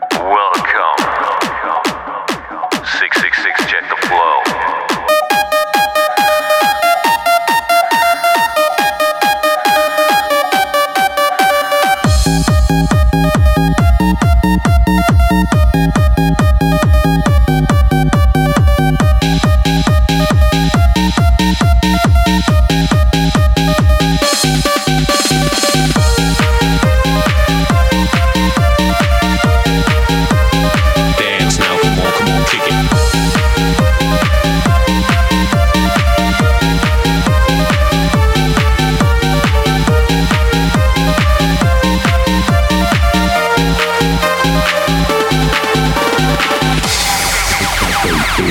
Welcome. I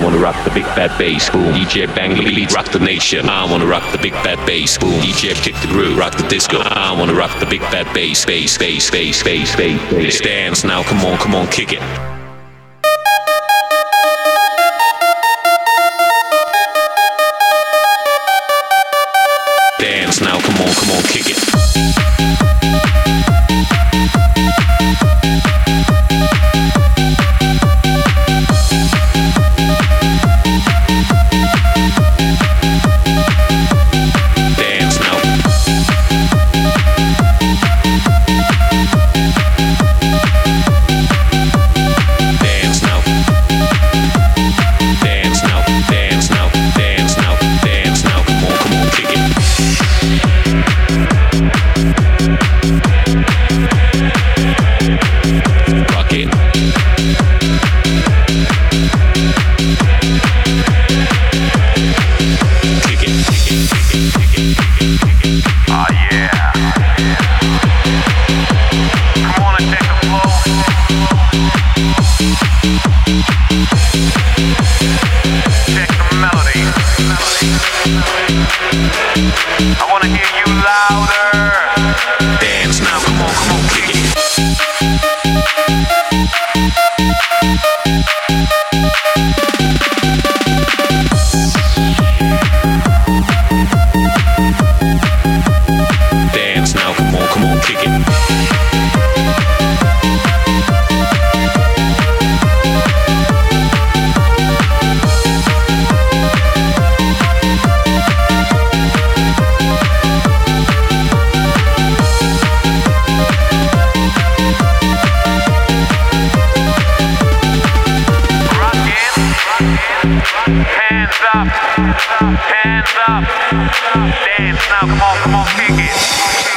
wanna rock the big fat bass, boom. DJ bang the beats, rock the nation. I wanna rock the big fat bass, boom. DJ kick the groove, rock the disco. I wanna rock the big fat bass, bass, bass, bass, bass, bass, bass. Dance now, come on, come on, kick it. Dance now, come on, come on, kick it. Dance now. Come on, come on, kick it. Up. Hands up. Dance now. Come on, come on, kick it.